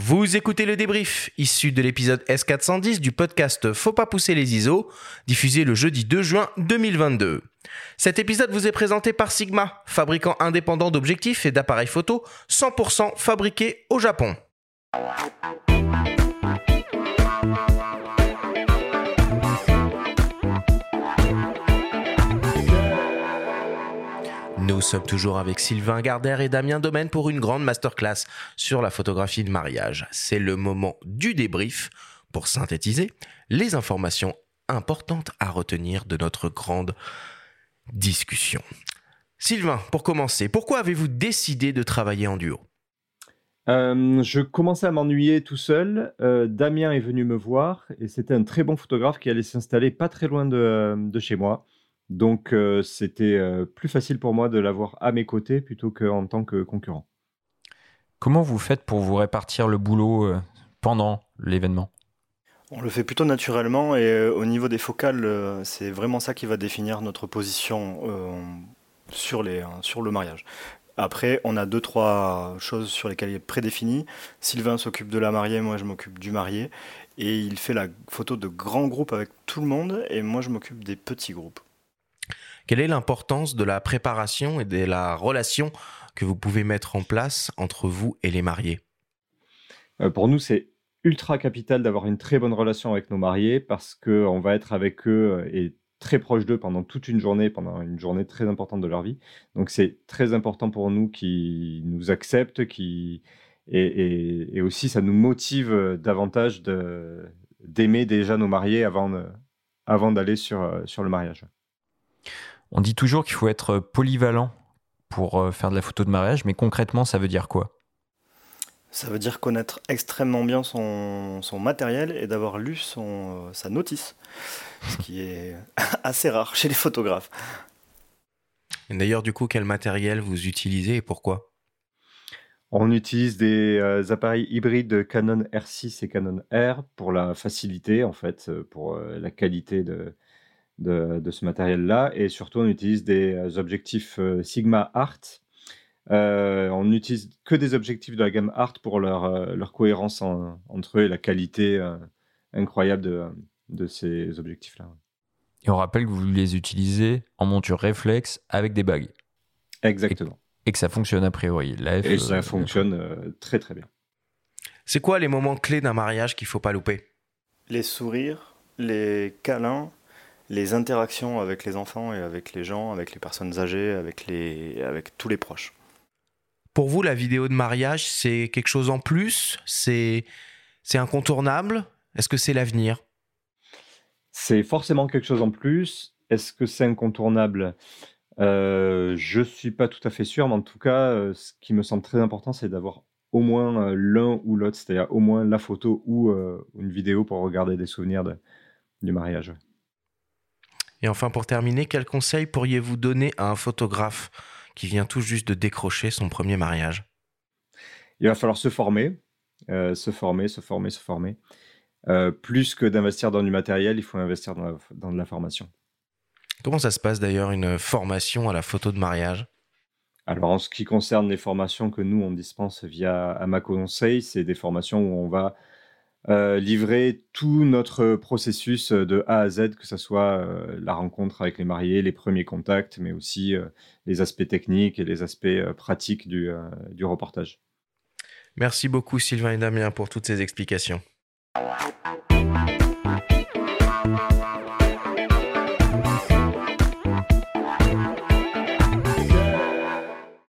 Vous écoutez le débrief, issu de l'épisode S410 du podcast Faut pas pousser les ISO, diffusé le jeudi 2 juin 2022. Cet épisode vous est présenté par Sigma, fabricant indépendant d'objectifs et d'appareils photo 100% fabriqués au Japon. Nous sommes toujours avec Sylvain Gardère et Damien Domaine pour une grande masterclass sur la photographie de mariage. C'est le moment du débrief pour synthétiser les informations importantes à retenir de notre grande discussion. Sylvain, pour commencer, pourquoi avez-vous décidé de travailler en duo? Euh, je commençais à m'ennuyer tout seul. Euh, Damien est venu me voir et c'était un très bon photographe qui allait s'installer pas très loin de, de chez moi. Donc, euh, c'était euh, plus facile pour moi de l'avoir à mes côtés plutôt qu'en tant que concurrent. Comment vous faites pour vous répartir le boulot euh, pendant l'événement? On le fait plutôt naturellement et au niveau des focales, c'est vraiment ça qui va définir notre position sur, les, sur le mariage. Après, on a deux, trois choses sur lesquelles il est prédéfini. Sylvain s'occupe de la mariée, moi je m'occupe du marié. Et il fait la photo de grands groupes avec tout le monde et moi je m'occupe des petits groupes. Quelle est l'importance de la préparation et de la relation que vous pouvez mettre en place entre vous et les mariés? Euh, Pour nous, c'est ultra capital d'avoir une très bonne relation avec nos mariés parce qu'on va être avec eux euh, et très proche d'eux pendant toute une journée, pendant une journée très importante de leur vie. Donc c'est très important pour nous qu'ils nous acceptent, qui et, aussi ça nous motive davantage d'aimer déjà nos mariés avant, d'aller sur le mariage. On dit toujours qu'il faut être polyvalent pour euh, faire de la photo de mariage, mais concrètement, ça veut dire quoi? Ça veut dire connaître extrêmement bien son, matériel et d'avoir lu son, euh, sa notice, ce qui est assez rare chez les photographes. D'ailleurs, du coup, quel matériel vous utilisez et pourquoi? On utilise des euh, appareils hybrides Canon R6 et Canon R pour la facilité, en fait, pour la qualité de, de, ce matériel-là. Et surtout, on utilise des euh, objectifs euh, Sigma Art. Euh, on n'utilise que des objectifs de la gamme Art pour leur, leur cohérence entre eux et la qualité incroyable de, de ces objectifs-là. Et on rappelle que vous les utilisez en monture réflexe avec des bagues. Exactement. Et, que ça fonctionne a priori. et ça fonctionne très très bien. C'est quoi les moments clés d'un mariage qu'il faut pas louper? Les sourires, les câlins, les interactions avec les enfants et avec les gens, avec les personnes âgées, avec, les, avec tous les proches. Pour vous, la vidéo de mariage, c'est quelque chose en plus? C'est incontournable? Est-ce que c'est l'avenir? C'est forcément quelque chose en plus. Est-ce que c'est incontournable? Euh, Je ne suis pas tout à fait sûr, mais en tout cas, euh, ce qui me semble très important, c'est d'avoir au moins euh, l'un ou l'autre, c'est-à-dire au moins la photo ou une vidéo pour regarder des souvenirs du mariage. Et enfin, pour terminer, quel conseil pourriez-vous donner à un photographe qui vient tout juste de décrocher son premier mariage? Il va falloir se former, euh, se former, se former, se former. Euh, plus que d'investir dans du matériel, il faut investir dans, de la formation. Comment ça se passe d'ailleurs une formation à la photo de mariage? Alors, en ce qui concerne les formations que nous, on dispense via Amaco Conseil, c'est des formations où on va euh, livrer tout notre processus euh, de A à Z, que ce soit euh, la rencontre avec les mariés, les premiers contacts, mais aussi les aspects techniques et les aspects pratiques du, du reportage. Merci beaucoup Sylvain et Damien pour toutes ces explications.